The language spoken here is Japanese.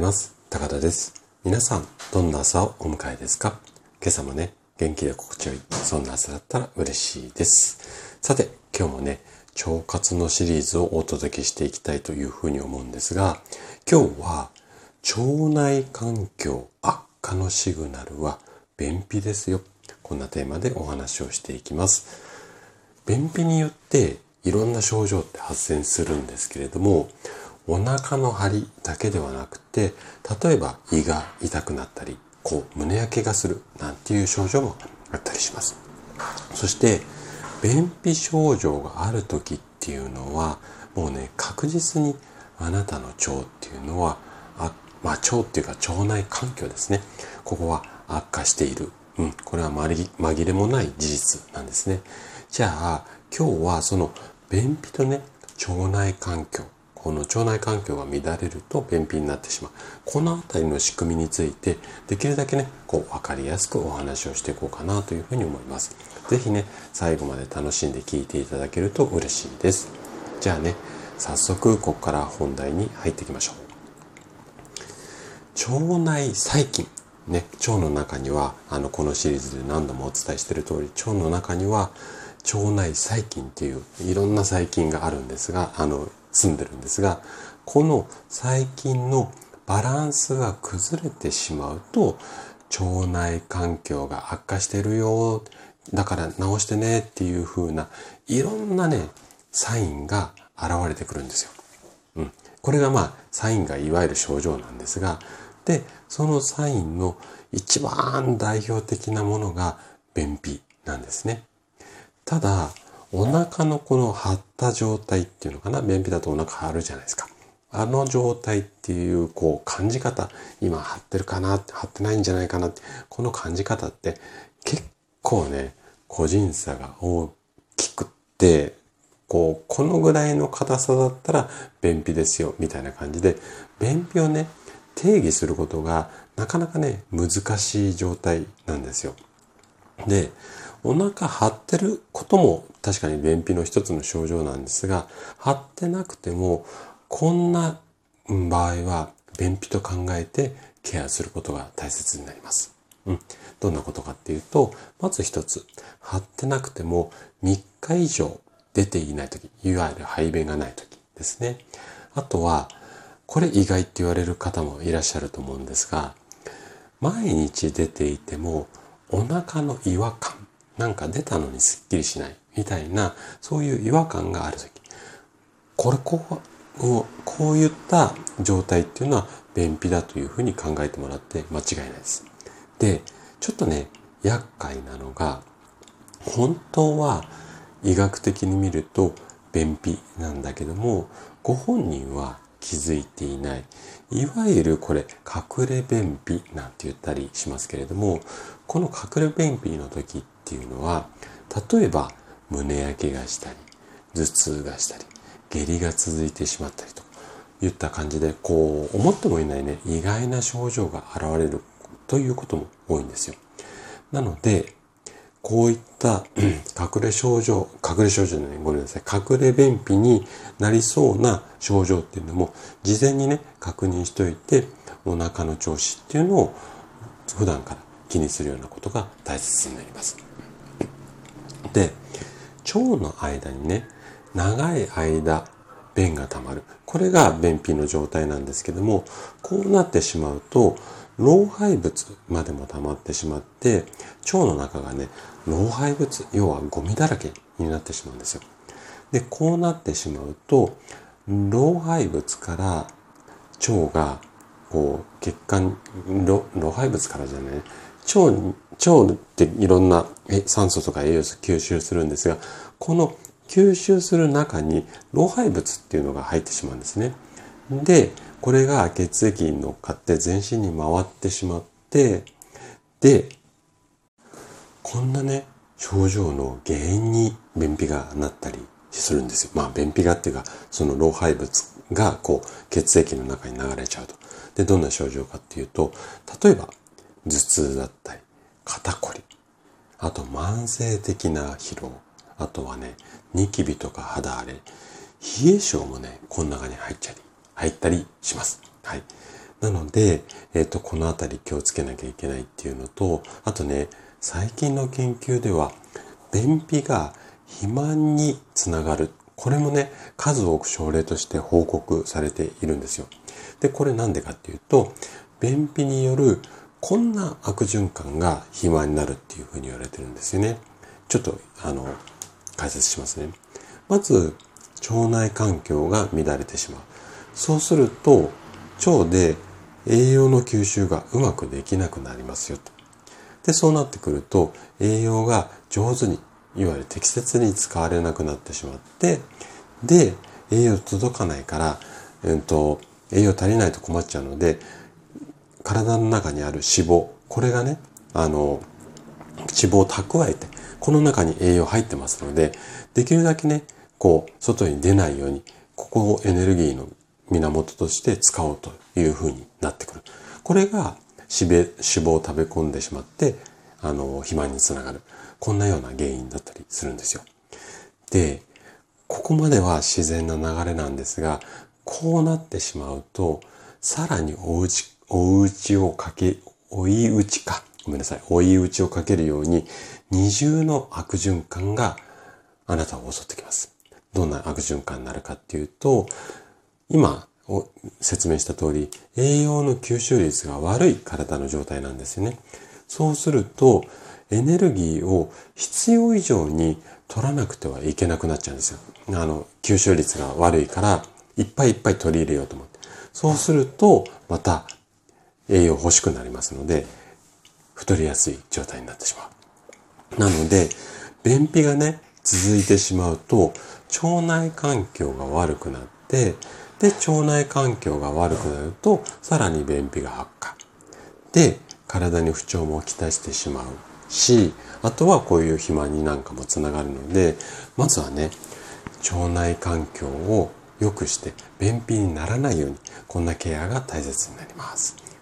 ます。高田です。皆さん、どんな朝をお迎えですか？今朝もね、元気で心地よい、そんな朝だったら嬉しいです。さて、今日もね、腸活のシリーズをお届けしていきたいというふうに思うんですが、今日は、腸内環境悪化のシグナルは便秘ですよ。こんなテーマでお話をしていきます。便秘によっていろんな症状って発生するんですけれども、お腹の張りだけではなくて、例えば胃が痛くなったり、こう胸焼けがするなんていう症状もあったりします。そして、便秘症状がある時っていうのは、もうね、確実にあなたの腸っていうのは、あまあ、腸っていうか腸内環境ですね。ここは悪化している。うん、これは紛れもない事実なんですね。じゃあ、今日はその便秘とね、腸内環境、この腸内環境が乱れると便秘になってしまう。このあたりの仕組みについて、できるだけね、こう分かりやすくお話をしていこうかなというふうに思います。是非ね、最後まで楽しんで聞いていただけると嬉しいです。じゃあね、早速ここから本題に入っていきましょう。腸内細菌。ね、腸の中には、あの、このシリーズで何度もお伝えしている通り、腸の中には腸内細菌っていういろんな細菌があるんですが、あの、住んでるんですが、この細菌のバランスが崩れてしまうと、腸内環境が悪化してるよ、だから直してねっていう風な、いろんなね、サインが現れてくるんですよ。うん。これがまあ、サインがいわゆる症状なんですが、で、そのサインの一番代表的なものが便秘なんですね。ただ、お腹のこの張った状態っていうのかな？便秘だとお腹張るじゃないですか。あの状態っていうこう感じ方、今張ってるかな？張ってないんじゃないかなって、この感じ方って結構ね、個人差が大きくって、こう、このぐらいの硬さだったら便秘ですよ、みたいな感じで、便秘をね、定義することがなかなかね、難しい状態なんですよ。で、お腹張ってることも確かに便秘の一つの症状なんですが、張ってなくても、こんな場合は便秘と考えてケアすることが大切になります。うん。どんなことかっていうと、まず一つ、張ってなくても3日以上出ていないとき、いわゆる排便がないときですね。あとは、これ意外って言われる方もいらっしゃると思うんですが、毎日出ていてもお腹の違和感なんか出たのにすっきりしないみたいな、そういう違和感があるとき。これ、こう、こういった状態っていうのは便秘だというふうに考えてもらって間違いないです。で、ちょっとね、厄介なのが、本当は医学的に見ると便秘なんだけども、ご本人は気づいていない。いわゆるこれ、隠れ便秘なんて言ったりしますけれども、この隠れ便秘の時っていうのは、例えば胸焼けがしたり、頭痛がしたり、下痢が続いてしまったりといった感じで、こう、思ってもいないね、意外な症状が現れるということも多いんですよ。なので、こういった隠れ症状、隠れ症状じゃない、ごめんなさい、隠れ便秘になりそうな症状っていうのも、事前にね、確認しておいて、お腹の調子っていうのを普段から気にするようなことが大切になります。で、腸の間にね、長い間、便が溜まる。これが便秘の状態なんですけども、こうなってしまうと、老廃物までも溜まってしまって、腸の中がね、老廃物、要はゴミだらけになってしまうんですよ。で、こうなってしまうと、老廃物から腸が、こう、血管、老廃物からじゃない、腸に、腸っていろんな酸素とか栄養素吸収するんですが、この吸収する中に老廃物っていうのが入ってしまうんですね。で、これが血液に乗っかって全身に回ってしまって、で、こんなね、症状の原因に便秘がなったりするんですよ。まあ便秘がっていうか、その老廃物がこう血液の中に流れちゃうと。で、どんな症状かっていうと、例えば頭痛だったり、肩こり、あと慢性的な疲労、あとはね、ニキビとか肌荒れ、冷え性もね、この中に入っちゃり、入ったりします。はい。なので、えっ、と、このあたり気をつけなきゃいけないっていうのと、あとね、最近の研究では、便秘が肥満につながる。これもね、数多く症例として報告されているんですよ。で、これなんでかっていうと、便秘によるこんな悪循環が肥満になるっていうふうに言われてるんですよね。ちょっと、あの、解説しますね。まず、腸内環境が乱れてしまう。そうすると、腸で栄養の吸収がうまくできなくなりますよと。で、そうなってくると、栄養が上手に、いわゆる適切に使われなくなってしまって、で、栄養届かないから、えっと、栄養足りないと困っちゃうので、体の中にある脂肪、これがね、あの、脂肪を蓄えて、この中に栄養入ってますので、できるだけね、こう、外に出ないように、ここをエネルギーの源として使おうというふうになってくる。これが脂肪を食べ込んでしまって、あの、肥満につながる。こんなような原因だったりするんですよ。で、ここまでは自然な流れなんですが、こうなってしまうと、さらにおうち、おうちをかけ、追い打ちか。ごめんなさい。追い打ちをかけるように、二重の悪循環があなたを襲ってきます。どんな悪循環になるかっていうと、今説明した通り、栄養の吸収率が悪い体の状態なんですよね。そうすると、エネルギーを必要以上に取らなくてはいけなくなっちゃうんですよ。あの、吸収率が悪いから、いっぱいいっぱい取り入れようと思って。そうすると、また栄養欲しくなりますので、太りやすい状態になってしまう。なので、便秘がね、続いてしまうと、腸内環境が悪くなって、で、腸内環境が悪くなると、さらに便秘が悪化。で、体に不調もきたしてしまうし、あとはこういう肥満になんかもつながるので、まずはね、腸内環境を良くして便秘にならないように、こんなケアが大切になります。